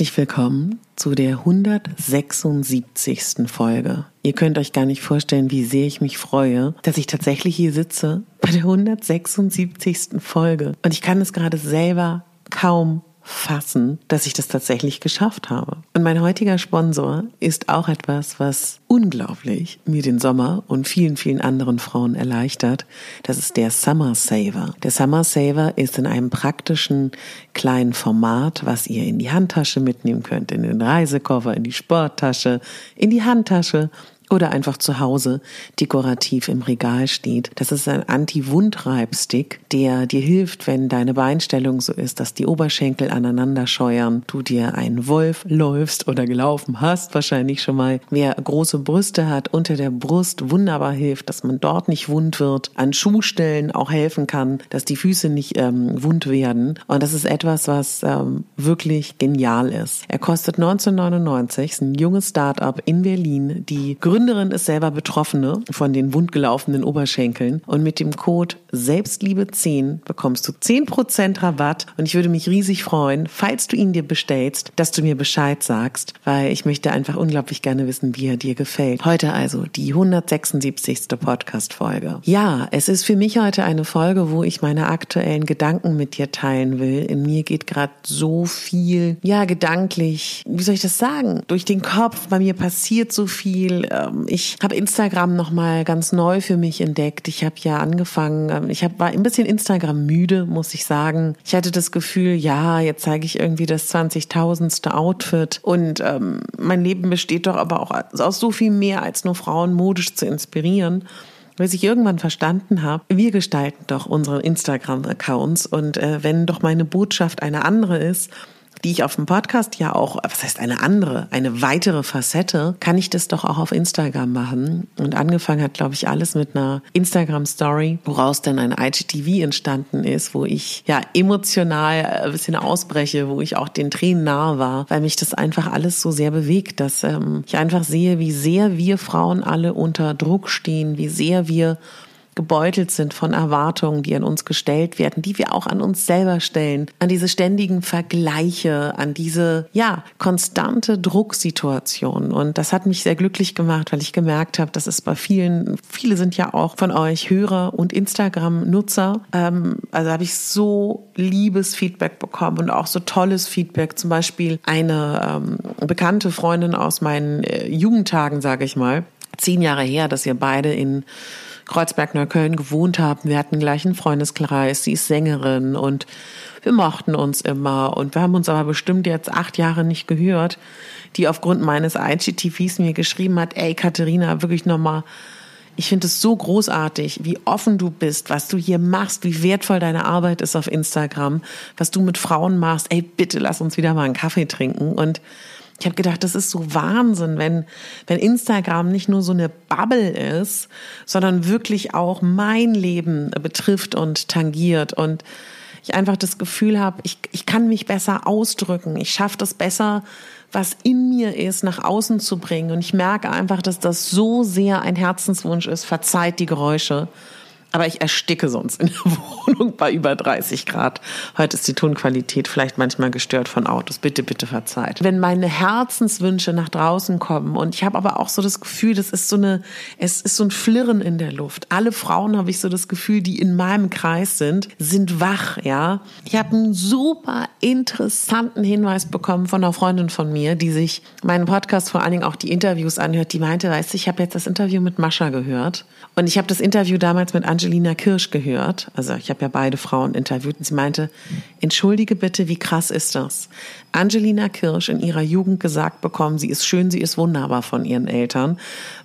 Herzlich willkommen zu der 176. Folge. Ihr könnt euch gar nicht vorstellen, wie sehr ich mich freue, dass ich tatsächlich hier sitze bei der 176. Folge. Und ich kann es gerade selber kaum fassen, dass ich das tatsächlich geschafft habe. Und mein heutiger Sponsor ist auch etwas, was unglaublich mir den Sommer und vielen, vielen anderen Frauen erleichtert. Das ist der Summer Saver. Der Summer Saver ist in einem praktischen kleinen Format, was ihr in die Handtasche mitnehmen könnt, in den Reisekoffer, in die Sporttasche, in die Handtasche oder einfach zu Hause dekorativ im Regal steht. Das ist ein Anti-Wundreibstick, der dir hilft, wenn deine Beinstellung so ist, dass die Oberschenkel aneinander scheuern, du dir einen Wolf läufst oder gelaufen hast, wahrscheinlich schon mal. Wer große Brüste hat, unter der Brust wunderbar hilft, dass man dort nicht wund wird, an Schuhstellen auch helfen kann, dass die Füße nicht ähm, wund werden. Und das ist etwas, was ähm, wirklich genial ist. Er kostet 1999, ist ein junges Start-up in Berlin, die Gründer Gründerin ist selber Betroffene von den wundgelaufenen Oberschenkeln und mit dem Code Selbstliebe10 bekommst du 10% Rabatt und ich würde mich riesig freuen, falls du ihn dir bestellst, dass du mir Bescheid sagst, weil ich möchte einfach unglaublich gerne wissen, wie er dir gefällt. Heute also die 176. Podcast-Folge. Ja, es ist für mich heute eine Folge, wo ich meine aktuellen Gedanken mit dir teilen will. In mir geht gerade so viel, ja, gedanklich, wie soll ich das sagen, durch den Kopf, bei mir passiert so viel, ähm, ich habe Instagram noch mal ganz neu für mich entdeckt. Ich habe ja angefangen, ähm, ich hab, war ein bisschen Instagram müde, muss ich sagen. Ich hatte das Gefühl, ja, jetzt zeige ich irgendwie das 20.000ste Outfit und ähm, mein Leben besteht doch aber auch aus so viel mehr als nur Frauen modisch zu inspirieren bis ich irgendwann verstanden habe, wir gestalten doch unsere Instagram-Accounts und äh, wenn doch meine Botschaft eine andere ist, die ich auf dem Podcast ja auch, was heißt eine andere, eine weitere Facette, kann ich das doch auch auf Instagram machen. Und angefangen hat, glaube ich, alles mit einer Instagram-Story, woraus dann ein IGTV entstanden ist, wo ich ja emotional ein bisschen ausbreche, wo ich auch den Tränen nahe war, weil mich das einfach alles so sehr bewegt, dass ähm, ich einfach sehe, wie sehr wir Frauen alle unter Druck stehen, wie sehr wir gebeutelt sind von Erwartungen, die an uns gestellt werden, die wir auch an uns selber stellen, an diese ständigen Vergleiche, an diese, ja, konstante Drucksituation. Und das hat mich sehr glücklich gemacht, weil ich gemerkt habe, dass es bei vielen, viele sind ja auch von euch Hörer und Instagram-Nutzer. Ähm, also habe ich so liebes Feedback bekommen und auch so tolles Feedback. Zum Beispiel eine ähm, bekannte Freundin aus meinen äh, Jugendtagen, sage ich mal, zehn Jahre her, dass wir beide in Kreuzberg-Neukölln gewohnt haben. Wir hatten gleich einen Freundeskreis, sie ist Sängerin und wir mochten uns immer und wir haben uns aber bestimmt jetzt acht Jahre nicht gehört, die aufgrund meines IGTVs mir geschrieben hat, ey Katharina, wirklich nochmal, ich finde es so großartig, wie offen du bist, was du hier machst, wie wertvoll deine Arbeit ist auf Instagram, was du mit Frauen machst. Ey, bitte lass uns wieder mal einen Kaffee trinken und ich habe gedacht, das ist so Wahnsinn, wenn, wenn Instagram nicht nur so eine Bubble ist, sondern wirklich auch mein Leben betrifft und tangiert. Und ich einfach das Gefühl habe, ich, ich kann mich besser ausdrücken, ich schaffe das besser, was in mir ist, nach außen zu bringen. Und ich merke einfach, dass das so sehr ein Herzenswunsch ist, verzeiht die Geräusche Aber ich ersticke sonst in der Wohnung bei über 30 Grad. Heute ist die Tonqualität vielleicht manchmal gestört von Autos. Bitte, bitte verzeiht. Wenn meine Herzenswünsche nach draußen kommen und ich habe aber auch so das Gefühl, das ist so eine, es ist so ein Flirren in der Luft. Alle Frauen habe ich so das Gefühl, die in meinem Kreis sind, sind wach, ja. Ich habe einen super interessanten Hinweis bekommen von einer Freundin von mir, die sich meinen Podcast, vor allen Dingen auch die Interviews anhört. Die meinte, weißt du, ich habe jetzt das Interview mit Mascha gehört und ich habe das Interview damals mit Angelina Kirsch gehört. Also ich habe ja beide Frauen interviewt und sie meinte, entschuldige bitte, wie krass ist das? Angelina Kirsch in ihrer Jugend gesagt bekommen, sie ist schön, sie ist wunderbar von ihren Eltern.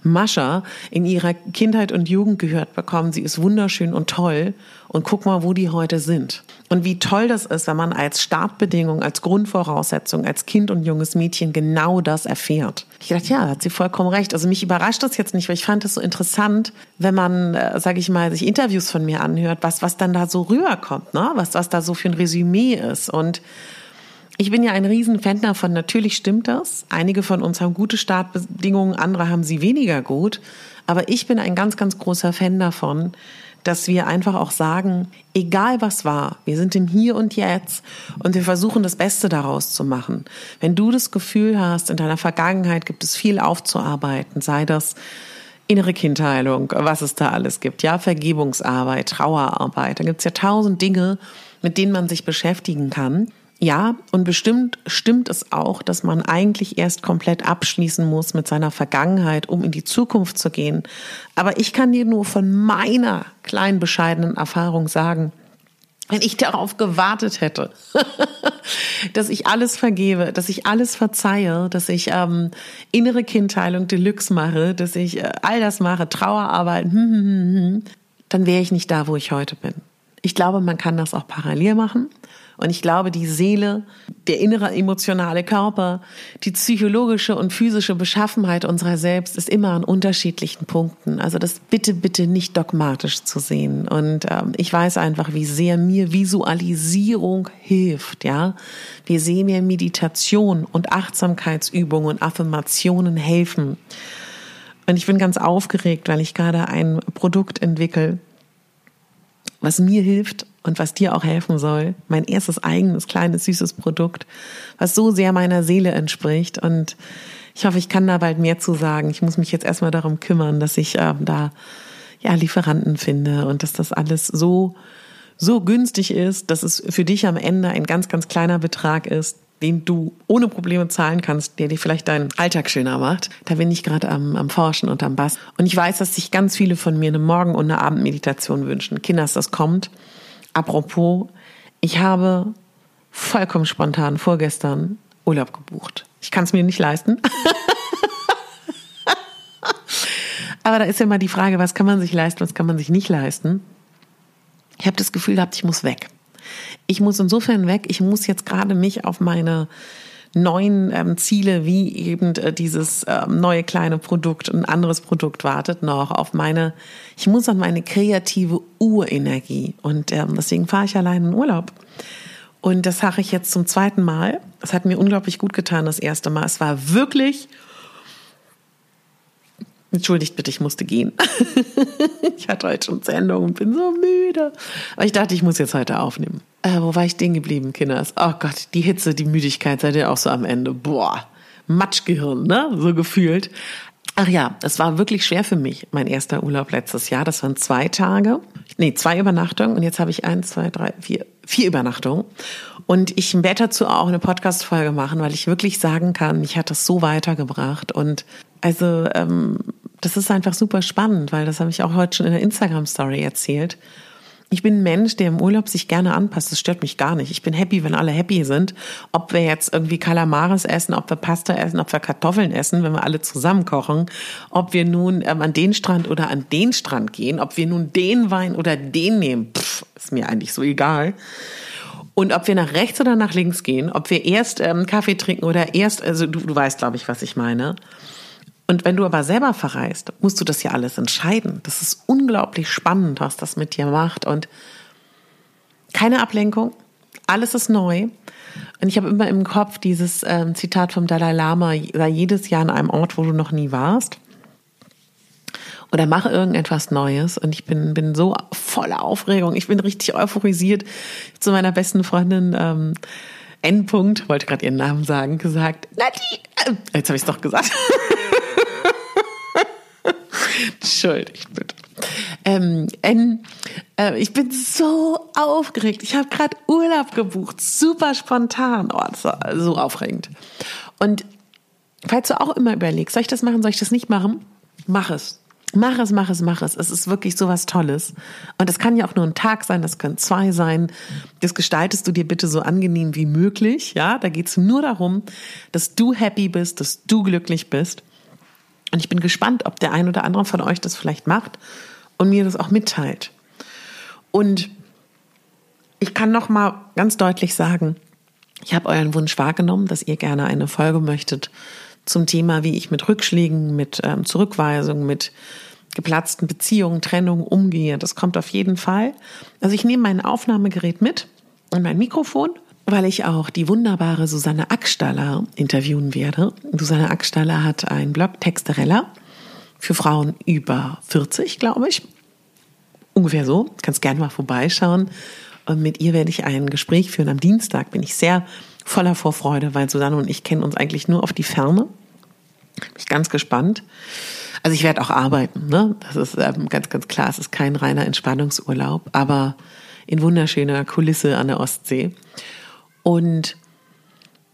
Mascha in ihrer Kindheit und Jugend gehört bekommen, sie ist wunderschön und toll. Und guck mal, wo die heute sind. Und wie toll das ist, wenn man als Startbedingung, als Grundvoraussetzung, als Kind und junges Mädchen genau das erfährt. Ich dachte, ja, hat sie vollkommen recht. Also mich überrascht das jetzt nicht, weil ich fand es so interessant, wenn man, äh, sage ich mal, sich Interviews von mir anhört, was, was dann da so rüberkommt, ne? was, was da so für ein Resümee ist. Und ich bin ja ein Riesenfan davon. Natürlich stimmt das. Einige von uns haben gute Startbedingungen, andere haben sie weniger gut. Aber ich bin ein ganz, ganz großer Fan davon, dass wir einfach auch sagen, egal was war, wir sind im Hier und Jetzt und wir versuchen das Beste daraus zu machen. Wenn du das Gefühl hast, in deiner Vergangenheit gibt es viel aufzuarbeiten, sei das innere Kindheilung, was es da alles gibt, ja, Vergebungsarbeit, Trauerarbeit, da gibt es ja tausend Dinge, mit denen man sich beschäftigen kann. Ja, und bestimmt stimmt es auch, dass man eigentlich erst komplett abschließen muss mit seiner Vergangenheit, um in die Zukunft zu gehen. Aber ich kann dir nur von meiner kleinen bescheidenen Erfahrung sagen, wenn ich darauf gewartet hätte, dass ich alles vergebe, dass ich alles verzeihe, dass ich ähm, innere Kindheilung Deluxe mache, dass ich äh, all das mache, Trauerarbeit, hm, hm, hm, hm dann wäre ich nicht da, wo ich heute bin. Ich glaube, man kann das auch parallel machen. Und ich glaube, die Seele, der innere emotionale Körper, die psychologische und physische Beschaffenheit unserer selbst ist immer an unterschiedlichen Punkten. Also das bitte, bitte nicht dogmatisch zu sehen. Und ähm, ich weiß einfach, wie sehr mir Visualisierung hilft, ja. Wie sehr mir Meditation und Achtsamkeitsübungen und Affirmationen helfen. Und ich bin ganz aufgeregt, weil ich gerade ein Produkt entwickle, was mir hilft und was dir auch helfen soll. Mein erstes eigenes kleines süßes Produkt, was so sehr meiner Seele entspricht. Und ich hoffe, ich kann da bald mehr zu sagen. Ich muss mich jetzt erstmal darum kümmern, dass ich äh, da ja Lieferanten finde und dass das alles so so günstig ist, dass es für dich am Ende ein ganz ganz kleiner Betrag ist, den du ohne Probleme zahlen kannst, der dir vielleicht deinen Alltag schöner macht. Da bin ich gerade am, am Forschen und am Bass. Und ich weiß, dass sich ganz viele von mir eine Morgen- und eine Abendmeditation wünschen. Kinders, das kommt. Apropos, ich habe vollkommen spontan vorgestern Urlaub gebucht. Ich kann es mir nicht leisten. Aber da ist ja immer die Frage, was kann man sich leisten, was kann man sich nicht leisten. Ich habe das Gefühl gehabt, ich muss weg. Ich muss insofern weg, ich muss jetzt gerade mich auf meine neuen ähm, Ziele, wie eben äh, dieses ähm, neue kleine Produkt, ein anderes Produkt wartet noch auf meine, ich muss an meine kreative Urenergie und ähm, deswegen fahre ich allein in Urlaub. Und das mache ich jetzt zum zweiten Mal. Es hat mir unglaublich gut getan das erste Mal. Es war wirklich Entschuldigt bitte, ich musste gehen. ich hatte heute schon Sendung und bin so müde. Aber ich dachte, ich muss jetzt heute aufnehmen. Äh, wo war ich stehen geblieben, Kinders? Oh Gott, die Hitze, die Müdigkeit, seid ihr auch so am Ende. Boah, Matschgehirn, ne? So gefühlt. Ach ja, es war wirklich schwer für mich, mein erster Urlaub letztes Jahr. Das waren zwei Tage, nee, zwei Übernachtungen und jetzt habe ich eins, zwei, drei, vier, vier Übernachtungen. Und ich werde dazu auch eine Podcast-Folge machen, weil ich wirklich sagen kann, mich hat das so weitergebracht. Und also ähm, das ist einfach super spannend, weil das habe ich auch heute schon in der Instagram-Story erzählt. Ich bin ein Mensch, der im Urlaub sich gerne anpasst. Das stört mich gar nicht. Ich bin happy, wenn alle happy sind. Ob wir jetzt irgendwie Kalamares essen, ob wir Pasta essen, ob wir Kartoffeln essen, wenn wir alle zusammen kochen. Ob wir nun ähm, an den Strand oder an den Strand gehen. Ob wir nun den Wein oder den nehmen. Pff, ist mir eigentlich so egal. Und ob wir nach rechts oder nach links gehen. Ob wir erst ähm, Kaffee trinken oder erst, also du, du weißt, glaube ich, was ich meine. Und wenn du aber selber verreist, musst du das ja alles entscheiden. Das ist unglaublich spannend, was das mit dir macht. Und keine Ablenkung, alles ist neu. Und ich habe immer im Kopf dieses ähm, Zitat vom Dalai Lama, sei jedes Jahr an einem Ort, wo du noch nie warst. oder mache irgendetwas Neues und ich bin, bin so voller Aufregung. Ich bin richtig euphorisiert. Zu meiner besten Freundin ähm, Endpunkt, wollte gerade ihren Namen sagen, gesagt, Nati, äh, jetzt habe ich es doch gesagt. Entschuldigt bitte. Ähm, N, äh, ich bin so aufgeregt. Ich habe gerade Urlaub gebucht, super spontan. Oh, das war so aufregend. Und falls du auch immer überlegst, soll ich das machen, soll ich das nicht machen? Mach es. Mach es, mach es, mach es. Es ist wirklich so was Tolles. Und es kann ja auch nur ein Tag sein, das können zwei sein. Das gestaltest du dir bitte so angenehm wie möglich. Ja, da geht's nur darum, dass du happy bist, dass du glücklich bist. Und ich bin gespannt, ob der ein oder andere von euch das vielleicht macht und mir das auch mitteilt. Und ich kann noch mal ganz deutlich sagen, ich habe euren Wunsch wahrgenommen, dass ihr gerne eine Folge möchtet zum Thema, wie ich mit Rückschlägen, mit ähm, Zurückweisungen, mit geplatzten Beziehungen, Trennungen umgehe. Das kommt auf jeden Fall. Also ich nehme mein Aufnahmegerät mit und mein Mikrofon, weil ich auch die wunderbare Susanne Ackstaller interviewen werde. Susanne Ackstaller hat einen Blog Texterella für Frauen über 40, glaube ich. Ungefähr so. Kannst gerne mal vorbeischauen. Und mit ihr werde ich ein Gespräch führen. Am Dienstag bin ich sehr voller Vorfreude, weil Susanne und ich kennen uns eigentlich nur auf die Ferne. Bin ich ganz gespannt. Also ich werde auch arbeiten, ne? Das ist ähm, ganz, ganz klar. Es ist kein reiner Entspannungsurlaub, aber in wunderschöner Kulisse an der Ostsee. Und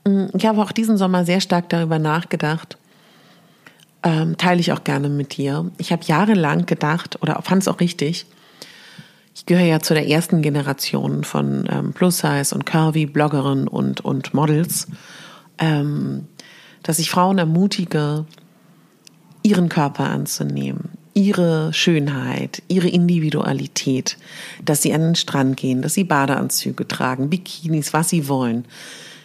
mm, ich habe auch diesen Sommer sehr stark darüber nachgedacht, ähm, teile ich auch gerne mit dir. Ich habe jahrelang gedacht oder fand es auch richtig, ich gehöre ja zu der ersten Generation von ähm, Plus-Size und Curvy-Bloggerinnen und, und Models, ähm, dass ich Frauen ermutige, ihren Körper anzunehmen, ihre Schönheit, ihre Individualität, dass sie an den Strand gehen, dass sie Badeanzüge tragen, Bikinis, was sie wollen.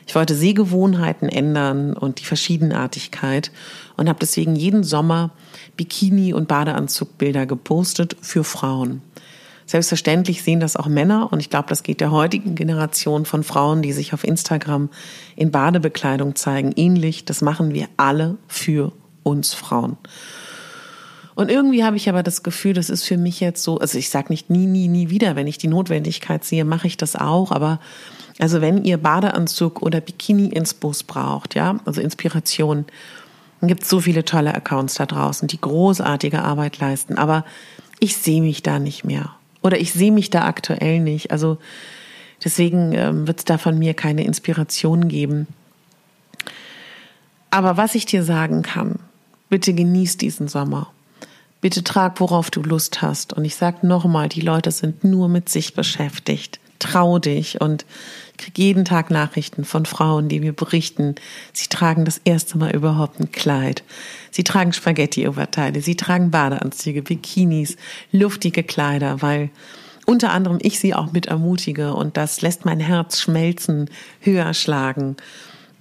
Ich wollte Sehgewohnheiten ändern und die Verschiedenartigkeit und habe deswegen jeden Sommer Bikini- und Badeanzugbilder gepostet für Frauen. Selbstverständlich sehen das auch Männer und ich glaube, das geht der heutigen Generation von Frauen, die sich auf Instagram in Badebekleidung zeigen, ähnlich. Das machen wir alle für uns Frauen. Und irgendwie habe ich aber das Gefühl, das ist für mich jetzt so, also ich sage nicht nie, nie, nie wieder, wenn ich die Notwendigkeit sehe, mache ich das auch, aber also wenn ihr Badeanzug oder Bikini ins Bus braucht, ja, also Inspiration, dann gibt es so viele tolle Accounts da draußen, die großartige Arbeit leisten, aber ich sehe mich da nicht mehr. Oder ich sehe mich da aktuell nicht. Also deswegen ähm, wird es da von mir keine Inspiration geben. Aber was ich dir sagen kann, bitte genieß diesen Sommer. Bitte trag, worauf du Lust hast. Und ich sage nochmal, die Leute sind nur mit sich beschäftigt. Trau dich und kriege jeden Tag Nachrichten von Frauen, die mir berichten, sie tragen das erste Mal überhaupt ein Kleid. Sie tragen Spaghetti-Oberteile, sie tragen Badeanzüge, Bikinis, luftige Kleider, weil unter anderem ich sie auch mit ermutige und das lässt mein Herz schmelzen, höher schlagen.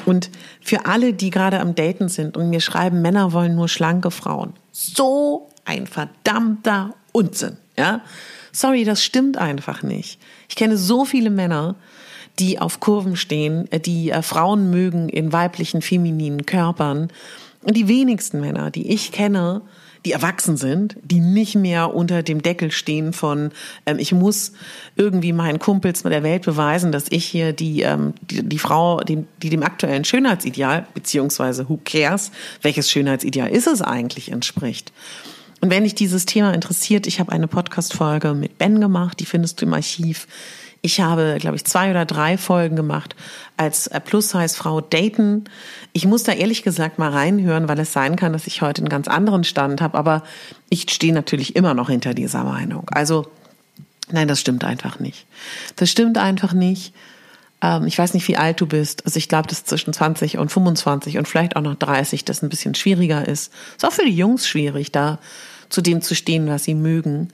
Und für alle, die gerade am Daten sind und mir schreiben, Männer wollen nur schlanke Frauen. So ein verdammter Unsinn, ja? Sorry, das stimmt einfach nicht. Ich kenne so viele Männer, die auf Kurven stehen, äh, die äh, Frauen mögen in weiblichen, femininen Körpern. Und die wenigsten Männer, die ich kenne, die erwachsen sind, die nicht mehr unter dem Deckel stehen von, ähm, ich muss irgendwie meinen Kumpels mit der Welt beweisen, dass ich hier die, ähm, die, die Frau, die, die dem aktuellen Schönheitsideal, beziehungsweise who cares, welches Schönheitsideal ist es eigentlich entspricht. Und wenn dich dieses Thema interessiert, ich habe eine Podcast-Folge mit Ben gemacht, die findest du im Archiv. Ich habe, glaube ich, zwei oder drei Folgen gemacht als Plus-Size-Frau daten. Ich muss da ehrlich gesagt mal reinhören, weil es sein kann, dass ich heute einen ganz anderen Stand habe. Aber ich stehe natürlich immer noch hinter dieser Meinung. Also, nein, das stimmt einfach nicht. Das stimmt einfach nicht. Ähm, ich weiß nicht, wie alt du bist. Also ich glaube, dass zwischen 20 und 25 und vielleicht auch noch 30 das ein bisschen schwieriger ist. Ist auch für die Jungs schwierig, da zu dem zu stehen, was sie mögen.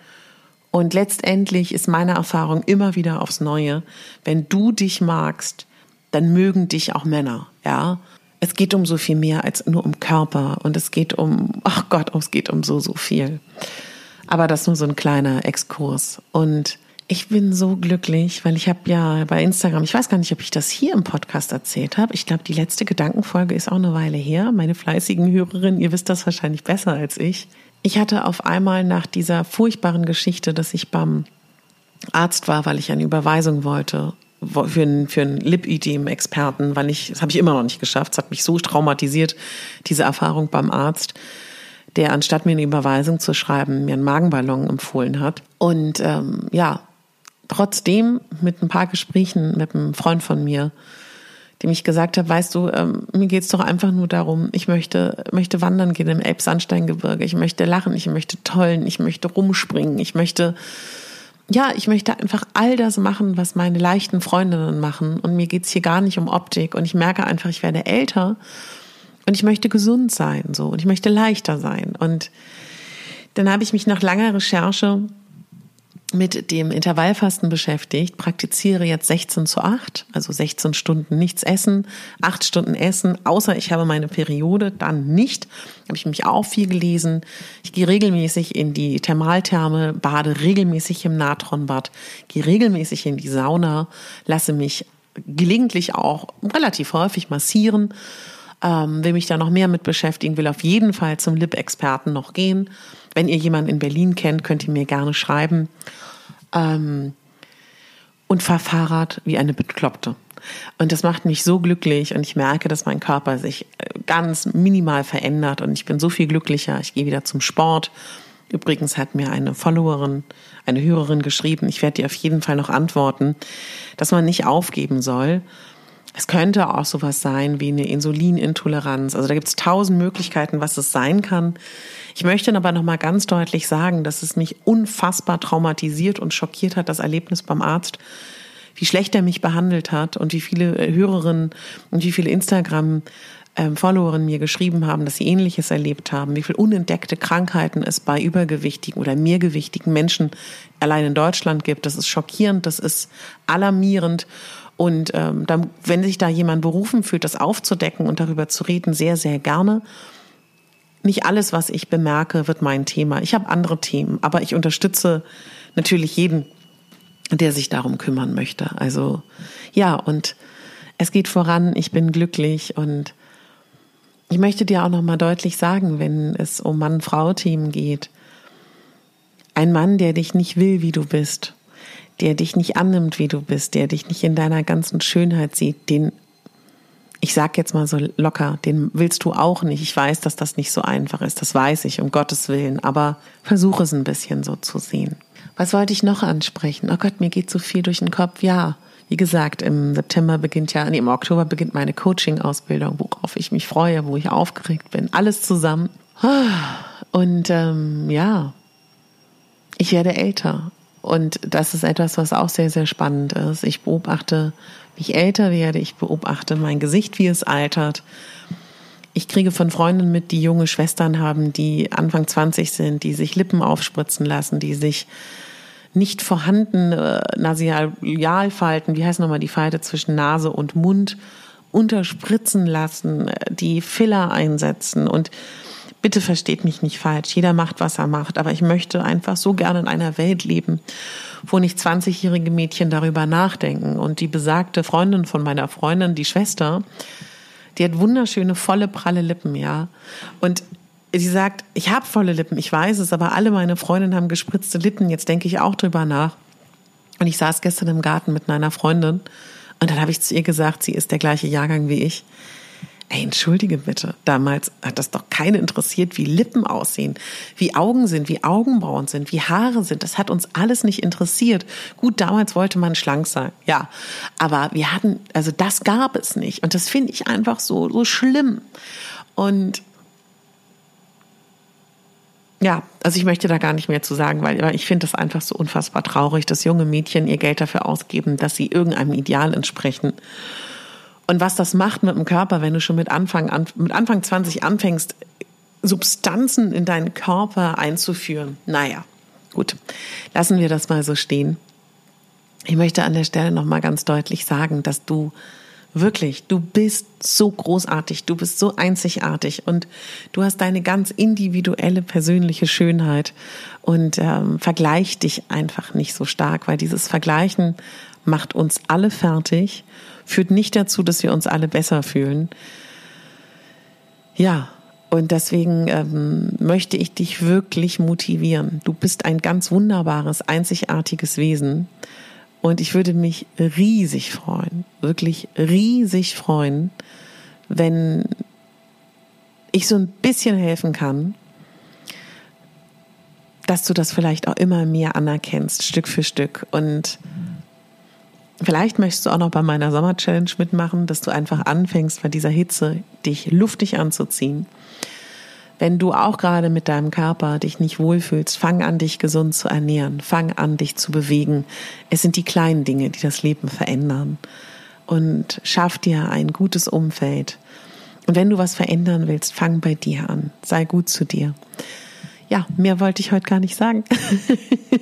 Und letztendlich ist meine Erfahrung immer wieder aufs Neue, wenn du dich magst, dann mögen dich auch Männer, ja. Es geht um so viel mehr als nur um Körper und es geht um, ach Gott, es geht um so, so viel. Aber das ist nur so ein kleiner Exkurs. Und ich bin so glücklich, weil ich habe ja bei Instagram, ich weiß gar nicht, ob ich das hier im Podcast erzählt habe. Ich glaube, die letzte Gedankenfolge ist auch eine Weile her. Meine fleißigen Hörerinnen, ihr wisst das wahrscheinlich besser als ich. Ich hatte auf einmal nach dieser furchtbaren Geschichte, dass ich beim Arzt war, weil ich eine Überweisung wollte für einen, für einen Lipidem-Experten, weil ich, das habe ich immer noch nicht geschafft. Es hat mich so traumatisiert, diese Erfahrung beim Arzt, der anstatt mir eine Überweisung zu schreiben, mir einen Magenballon empfohlen hat. Und ähm, ja, trotzdem mit ein paar Gesprächen mit einem Freund von mir, dem ich gesagt habe, weißt du, ähm, mir geht's doch einfach nur darum, ich möchte, möchte wandern gehen im Elbsandsteingebirge, ich möchte lachen, ich möchte tollen, ich möchte rumspringen, ich möchte ja, ich möchte einfach all das machen, was meine leichten Freundinnen machen. Und mir geht's hier gar nicht um Optik. Und ich merke einfach, ich werde älter und ich möchte gesund sein, so. Und ich möchte leichter sein. Und dann habe ich mich nach langer Recherche mit dem Intervallfasten beschäftigt, praktiziere jetzt 16 zu 8, also 16 Stunden nichts essen, 8 Stunden essen, außer ich habe meine Periode, dann nicht. Habe ich mich auch viel gelesen. Ich gehe regelmäßig in die Thermaltherme, bade regelmäßig im Natronbad, gehe regelmäßig in die Sauna, lasse mich gelegentlich auch relativ häufig massieren, ähm, will mich da noch mehr mit beschäftigen, will auf jeden Fall zum Lip-Experten noch gehen. Wenn ihr jemanden in Berlin kennt, könnt ihr mir gerne schreiben. Ähm, und fahre Fahrrad wie eine Bekloppte. Und das macht mich so glücklich und ich merke, dass mein Körper sich äh, ganz minimal verändert und ich bin so viel glücklicher. Ich gehe wieder zum Sport. Übrigens hat mir eine Followerin, eine Hörerin geschrieben, ich werde dir auf jeden Fall noch antworten, dass man nicht aufgeben soll, es könnte auch sowas sein wie eine Insulinintoleranz. Also da gibt es tausend Möglichkeiten, was es sein kann. Ich möchte aber noch mal ganz deutlich sagen, dass es mich unfassbar traumatisiert und schockiert hat, das Erlebnis beim Arzt, wie schlecht er mich behandelt hat und wie viele äh, Hörerinnen und wie viele Instagram Followerinnen mir geschrieben haben, dass sie Ähnliches erlebt haben, wie viele unentdeckte Krankheiten es bei übergewichtigen oder mehrgewichtigen Menschen allein in Deutschland gibt. Das ist schockierend, das ist alarmierend. Und ähm, dann, wenn sich da jemand berufen fühlt, das aufzudecken und darüber zu reden, sehr, sehr gerne. Nicht alles, was ich bemerke, wird mein Thema. Ich habe andere Themen, aber ich unterstütze natürlich jeden, der sich darum kümmern möchte. Also ja, und es geht voran, ich bin glücklich und ich möchte dir auch noch mal deutlich sagen, wenn es um Mann-Frau-Themen geht, ein Mann, der dich nicht will, wie du bist, der dich nicht annimmt, wie du bist, der dich nicht in deiner ganzen Schönheit sieht, den, ich sag jetzt mal so locker, den willst du auch nicht. Ich weiß, dass das nicht so einfach ist, das weiß ich, um Gottes Willen, aber versuch es ein bisschen so zu sehen. Was wollte ich noch ansprechen? Oh Gott, mir geht so viel durch den Kopf. Ja, wie gesagt, im September beginnt ja, nee, im Oktober beginnt meine Coaching-Ausbildung, worauf ich mich freue, wo ich aufgeregt bin. Alles zusammen. Und ähm, ja, ich werde älter. Und das ist etwas, was auch sehr, sehr spannend ist. Ich beobachte, wie ich älter werde. Ich beobachte mein Gesicht, wie es altert. Ich kriege von Freunden mit, die junge Schwestern haben, die Anfang 20 sind, die sich Lippen aufspritzen lassen, die sich nicht vorhandene Nasialfalten, wie heißt nochmal die Falte zwischen Nase und Mund, unterspritzen lassen, die Filler einsetzen und Bitte versteht mich nicht falsch. Jeder macht, was er macht. Aber ich möchte einfach so gerne in einer Welt leben, wo nicht 20-jährige Mädchen darüber nachdenken. Und die besagte Freundin von meiner Freundin, die Schwester, die hat wunderschöne, volle, pralle Lippen, ja. Und sie sagt, ich habe volle Lippen, ich weiß es, aber alle meine Freundinnen haben gespritzte Lippen. Jetzt denke ich auch drüber nach. Und ich saß gestern im Garten mit einer Freundin und dann habe ich zu ihr gesagt, sie ist der gleiche Jahrgang wie ich. Ey, entschuldige bitte, damals hat das doch keine interessiert, wie Lippen aussehen, wie Augen sind, wie Augenbrauen sind, wie Haare sind. Das hat uns alles nicht interessiert. Gut, damals wollte man schlank sein, ja. Aber wir hatten, also das gab es nicht. Und das finde ich einfach so, so schlimm. Und ja, also ich möchte da gar nicht mehr zu sagen, weil ich finde das einfach so unfassbar traurig, dass junge Mädchen ihr Geld dafür ausgeben, dass sie irgendeinem Ideal entsprechen. Und was das macht mit dem Körper, wenn du schon mit Anfang, an, mit Anfang 20 anfängst, Substanzen in deinen Körper einzuführen. Naja, gut, lassen wir das mal so stehen. Ich möchte an der Stelle nochmal ganz deutlich sagen, dass du wirklich, du bist so großartig, du bist so einzigartig und du hast deine ganz individuelle persönliche Schönheit und ähm, vergleich dich einfach nicht so stark, weil dieses Vergleichen macht uns alle fertig führt nicht dazu, dass wir uns alle besser fühlen. Ja, Und deswegen ähm, möchte ich dich wirklich motivieren. Du bist ein ganz wunderbares, einzigartiges Wesen. Und ich würde mich riesig freuen, wirklich riesig freuen, wenn ich so ein bisschen helfen kann, dass du das vielleicht auch immer mehr anerkennst, Stück für Stück. Und vielleicht möchtest du auch noch bei meiner Sommer-Challenge mitmachen, dass du einfach anfängst, bei dieser Hitze dich luftig anzuziehen. Wenn du auch gerade mit deinem Körper dich nicht wohlfühlst, fang an, dich gesund zu ernähren. Fang an, dich zu bewegen. Es sind die kleinen Dinge, die das Leben verändern. Und schaff dir ein gutes Umfeld. Und wenn du was verändern willst, fang bei dir an. Sei gut zu dir. Ja, mehr wollte ich heute gar nicht sagen.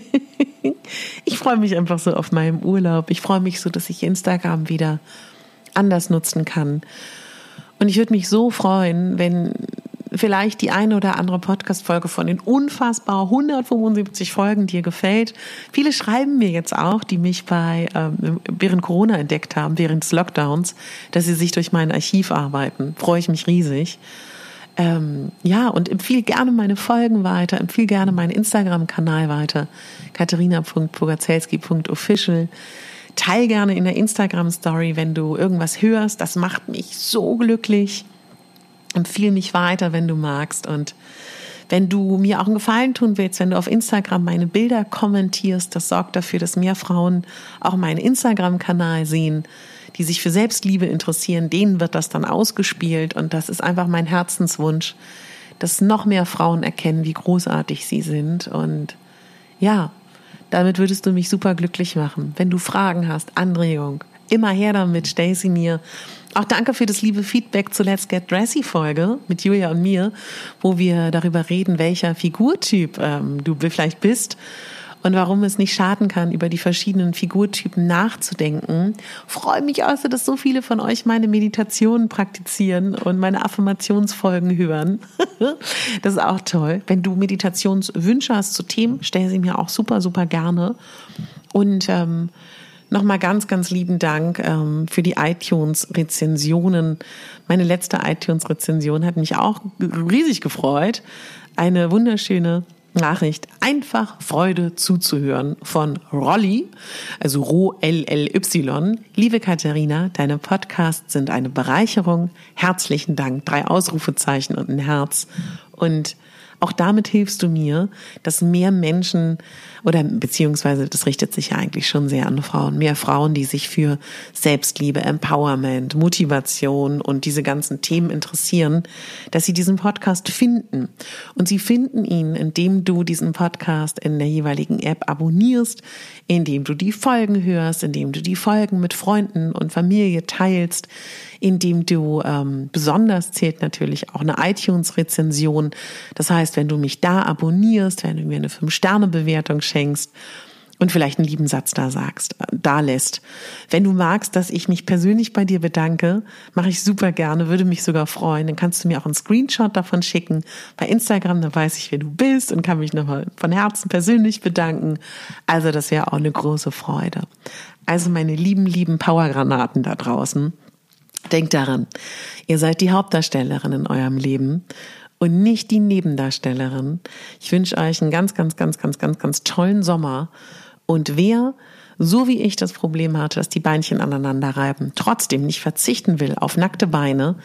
ich freue mich einfach so auf meinem Urlaub. Ich freue mich so, dass ich Instagram wieder anders nutzen kann. Und ich würde mich so freuen, wenn vielleicht die eine oder andere Podcast-Folge von den unfassbar 175 Folgen dir gefällt. Viele schreiben mir jetzt auch, die mich bei ähm, während Corona entdeckt haben, während des Lockdowns, dass sie sich durch mein Archiv arbeiten. Freue ich mich riesig. Ähm, ja, und empfehle gerne meine Folgen weiter, empfehle gerne meinen Instagram-Kanal weiter, katharina.pogazelski.official. Teil gerne in der Instagram-Story, wenn du irgendwas hörst. Das macht mich so glücklich. Empfehle mich weiter, wenn du magst. Und wenn du mir auch einen Gefallen tun willst, wenn du auf Instagram meine Bilder kommentierst, das sorgt dafür, dass mehr Frauen auch meinen Instagram-Kanal sehen, die sich für Selbstliebe interessieren. Denen wird das dann ausgespielt. Und das ist einfach mein Herzenswunsch, dass noch mehr Frauen erkennen, wie großartig sie sind. Und ja, damit würdest du mich super glücklich machen. Wenn du Fragen hast, Anregung, immer her damit, stell sie mir. Auch danke für das liebe Feedback zur Let's Get Dressy Folge mit Julia und mir, wo wir darüber reden, welcher Figurtyp ähm, du vielleicht bist und warum es nicht schaden kann, über die verschiedenen Figurtypen nachzudenken. Freue mich also, dass so viele von euch meine Meditationen praktizieren und meine Affirmationsfolgen hören. das ist auch toll. Wenn du Meditationswünsche hast zu Themen, stell sie mir auch super, super gerne. Und ähm, Nochmal ganz, ganz lieben Dank ähm, für die iTunes-Rezensionen. Meine letzte iTunes-Rezension hat mich auch riesig gefreut. Eine wunderschöne Nachricht. Einfach Freude zuzuhören von Rolly, also Ro-L-L-Y. Liebe Katharina, deine Podcasts sind eine Bereicherung. Herzlichen Dank. Drei Ausrufezeichen und ein Herz. Und auch damit hilfst du mir, dass mehr Menschen oder beziehungsweise das richtet sich ja eigentlich schon sehr an Frauen, mehr Frauen, die sich für Selbstliebe, Empowerment, Motivation und diese ganzen Themen interessieren, dass sie diesen Podcast finden. Und sie finden ihn, indem du diesen Podcast in der jeweiligen App abonnierst, indem du die Folgen hörst, indem du die Folgen mit Freunden und Familie teilst, indem du ähm, besonders zählt natürlich auch eine iTunes-Rezension. Das heißt, wenn du mich da abonnierst, wenn du mir eine Fünf-Sterne-Bewertung schenkst und vielleicht einen lieben Satz da sagst, äh, da lässt. Wenn du magst, dass ich mich persönlich bei dir bedanke, mache ich super gerne, würde mich sogar freuen. Dann kannst du mir auch einen Screenshot davon schicken bei Instagram, dann weiß ich, wer du bist und kann mich nochmal von Herzen persönlich bedanken. Also das wäre auch eine große Freude. Also meine lieben, lieben Powergranaten da draußen. Denkt daran, ihr seid die Hauptdarstellerin in eurem Leben und nicht die Nebendarstellerin. Ich wünsche euch einen ganz, ganz, ganz, ganz, ganz, ganz tollen Sommer. Und wer so wie ich das Problem hatte, dass die Beinchen aneinander reiben, trotzdem nicht verzichten will auf nackte Beine,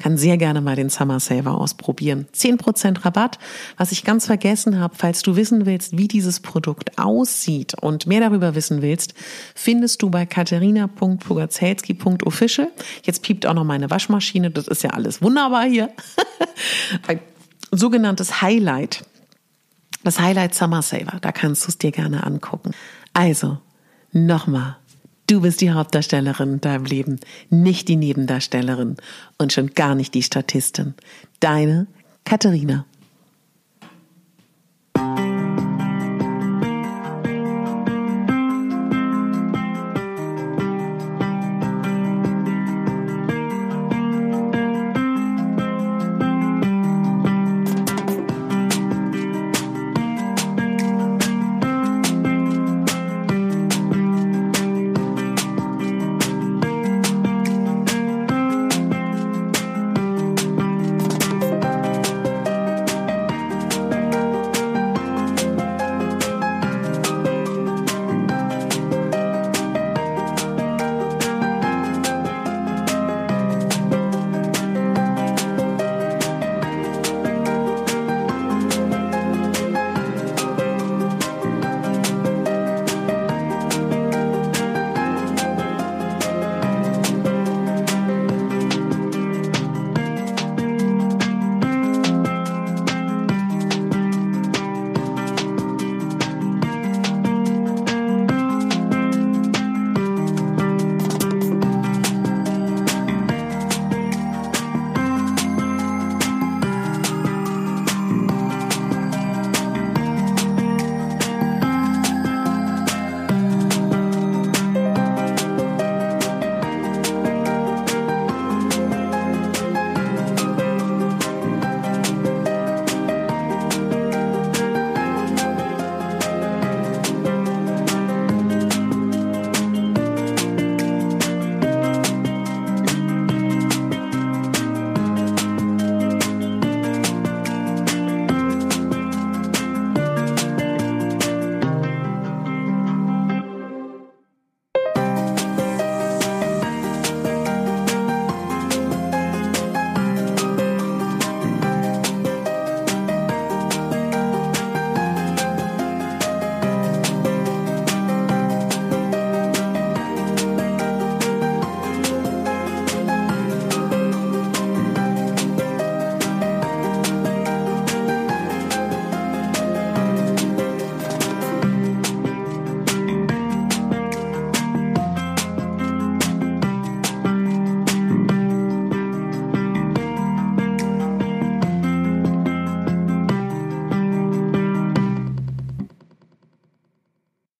kann sehr gerne mal den Summer Saver ausprobieren. 10% Rabatt. Was ich ganz vergessen habe, falls du wissen willst, wie dieses Produkt aussieht und mehr darüber wissen willst, findest du bei katharina.pugazelski.official. Jetzt piept auch noch meine Waschmaschine. Das ist ja alles wunderbar hier. Ein sogenanntes Highlight. Das Highlight Summer Saver. Da kannst du es dir gerne angucken. Also, Nochmal, du bist die Hauptdarstellerin in deinem Leben, nicht die Nebendarstellerin und schon gar nicht die Statistin. Deine Katharina.